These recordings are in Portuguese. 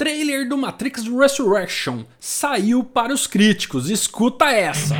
trailer do Matrix Resurrection saiu para os críticos. Escuta essa.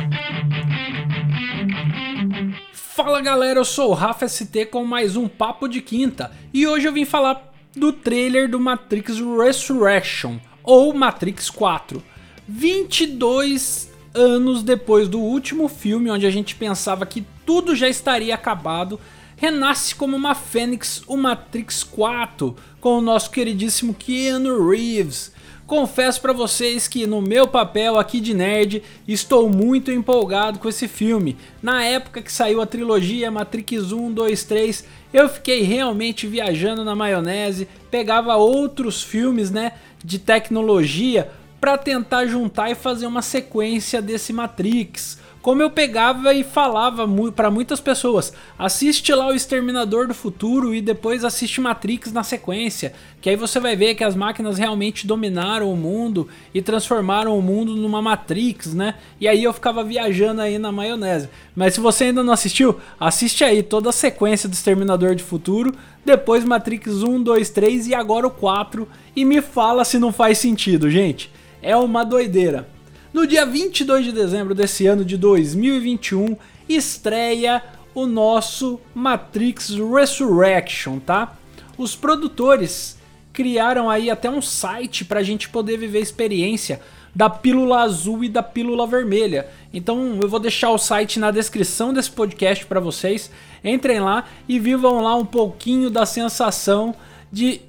Fala galera, eu sou o Rafa ST com mais um Papo de Quinta e hoje eu vim falar do trailer do Matrix Resurrection ou Matrix 4. 22 anos depois do último filme, onde a gente pensava que tudo já estaria acabado, renasce como uma fênix o Matrix 4 com o nosso queridíssimo Keanu Reeves. Confesso para vocês que no meu papel aqui de nerd estou muito empolgado com esse filme. Na época que saiu a trilogia Matrix 1, 2, 3, eu fiquei realmente viajando na maionese, pegava outros filmes, né, de tecnologia para tentar juntar e fazer uma sequência desse Matrix como eu pegava e falava para muitas pessoas, assiste lá o Exterminador do Futuro e depois assiste Matrix na sequência, que aí você vai ver que as máquinas realmente dominaram o mundo e transformaram o mundo numa Matrix, né? E aí eu ficava viajando aí na maionese. Mas se você ainda não assistiu, assiste aí toda a sequência do Exterminador do Futuro, depois Matrix 1, 2, 3 e agora o 4 e me fala se não faz sentido, gente. É uma doideira. No dia 22 de dezembro desse ano de 2021, estreia o nosso Matrix Resurrection, tá? Os produtores criaram aí até um site para a gente poder viver a experiência da pílula azul e da pílula vermelha. Então eu vou deixar o site na descrição desse podcast para vocês. Entrem lá e vivam lá um pouquinho da sensação de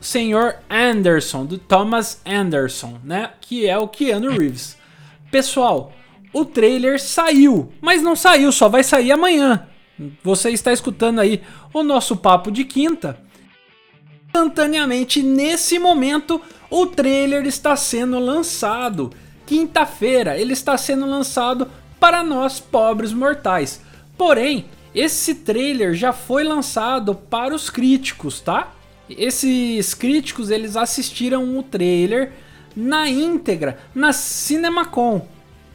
Senhor Anderson, do Thomas Anderson, né? Que é o Keanu Reeves. Pessoal, o trailer saiu, mas não saiu, só vai sair amanhã. Você está escutando aí o nosso papo de quinta. Instantaneamente, nesse momento, o trailer está sendo lançado. Quinta-feira, ele está sendo lançado para nós pobres mortais. Porém, esse trailer já foi lançado para os críticos, tá? Esses críticos, eles assistiram o trailer na íntegra na CinemaCon.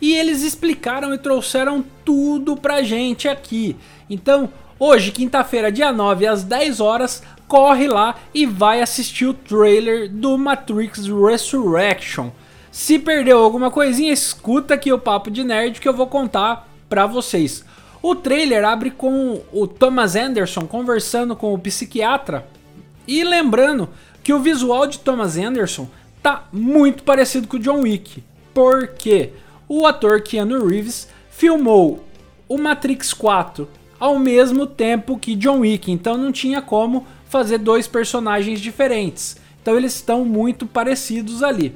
E eles explicaram e trouxeram tudo pra gente aqui. Então, hoje, quinta-feira, dia 9, às 10 horas, corre lá e vai assistir o trailer do Matrix Resurrection. Se perdeu alguma coisinha, escuta aqui o Papo de Nerd que eu vou contar pra vocês. O trailer abre com o Thomas Anderson conversando com o psiquiatra e lembrando que o visual de Thomas Anderson tá muito parecido com o John Wick. Porque o ator Keanu Reeves filmou o Matrix 4 ao mesmo tempo que John Wick, então não tinha como fazer dois personagens diferentes. Então eles estão muito parecidos ali.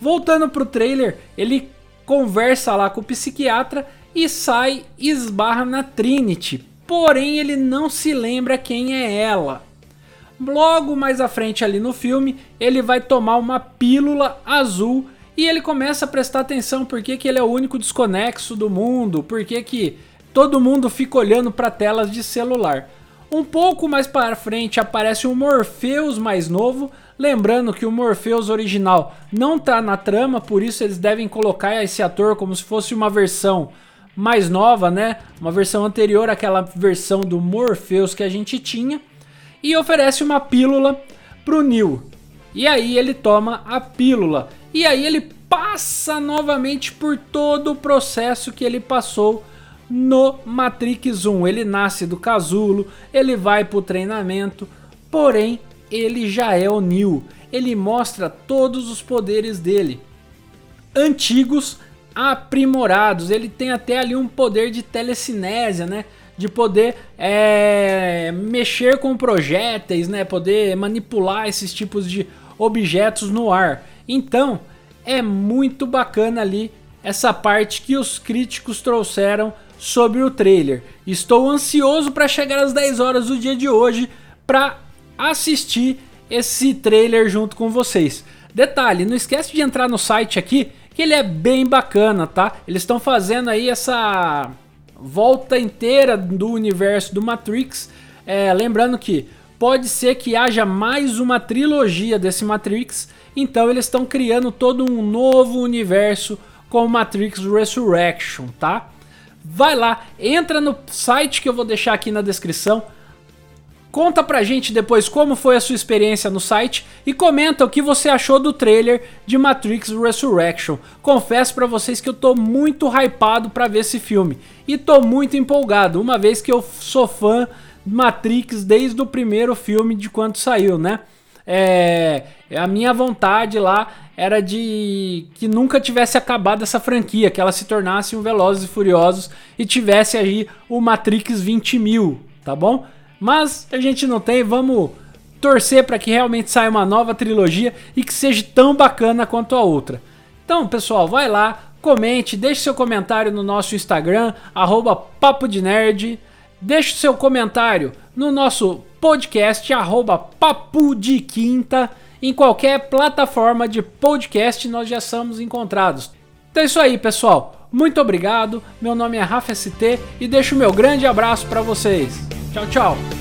Voltando pro trailer, ele conversa lá com o psiquiatra e sai e esbarra na Trinity. Porém, ele não se lembra quem é ela. Logo mais à frente ali no filme, ele vai tomar uma pílula azul e ele começa a prestar atenção porque que ele é o único desconexo do mundo, porque que todo mundo fica olhando para telas de celular. Um pouco mais para frente aparece um Morpheus mais novo, lembrando que o Morpheus original não está na trama, por isso eles devem colocar esse ator como se fosse uma versão mais nova, né? Uma versão anterior àquela versão do Morpheus que a gente tinha e oferece uma pílula pro Neo. E aí ele toma a pílula. E aí ele passa novamente por todo o processo que ele passou no Matrix 1. Ele nasce do casulo, ele vai pro treinamento, porém ele já é o Neo. Ele mostra todos os poderes dele. Antigos, aprimorados. Ele tem até ali um poder de telecinésia, né? De poder é, mexer com projéteis, né? Poder manipular esses tipos de objetos no ar. Então, é muito bacana ali essa parte que os críticos trouxeram sobre o trailer. Estou ansioso para chegar às 10 horas do dia de hoje para assistir esse trailer junto com vocês. Detalhe, não esquece de entrar no site aqui, que ele é bem bacana, tá? Eles estão fazendo aí essa volta inteira do universo do Matrix. É, lembrando que pode ser que haja mais uma trilogia desse Matrix, então eles estão criando todo um novo universo com Matrix Resurrection, tá? Vai lá, entra no site que eu vou deixar aqui na descrição, Conta pra gente depois como foi a sua experiência no site e comenta o que você achou do trailer de Matrix Resurrection. Confesso para vocês que eu tô muito hypado para ver esse filme e tô muito empolgado, uma vez que eu sou fã de Matrix desde o primeiro filme de quando saiu, né? É, a minha vontade lá era de que nunca tivesse acabado essa franquia, que ela se tornasse um Velozes e Furiosos e tivesse aí o Matrix 20 mil, tá bom? Mas a gente não tem, vamos torcer para que realmente saia uma nova trilogia e que seja tão bacana quanto a outra. Então, pessoal, vai lá, comente, deixe seu comentário no nosso Instagram, arroba Papo de Nerd. Deixe seu comentário no nosso podcast, arroba Papo de Quinta. Em qualquer plataforma de podcast nós já somos encontrados. Então é isso aí, pessoal. Muito obrigado. Meu nome é Rafa ST e deixo meu grande abraço para vocês. Tchau, tchau.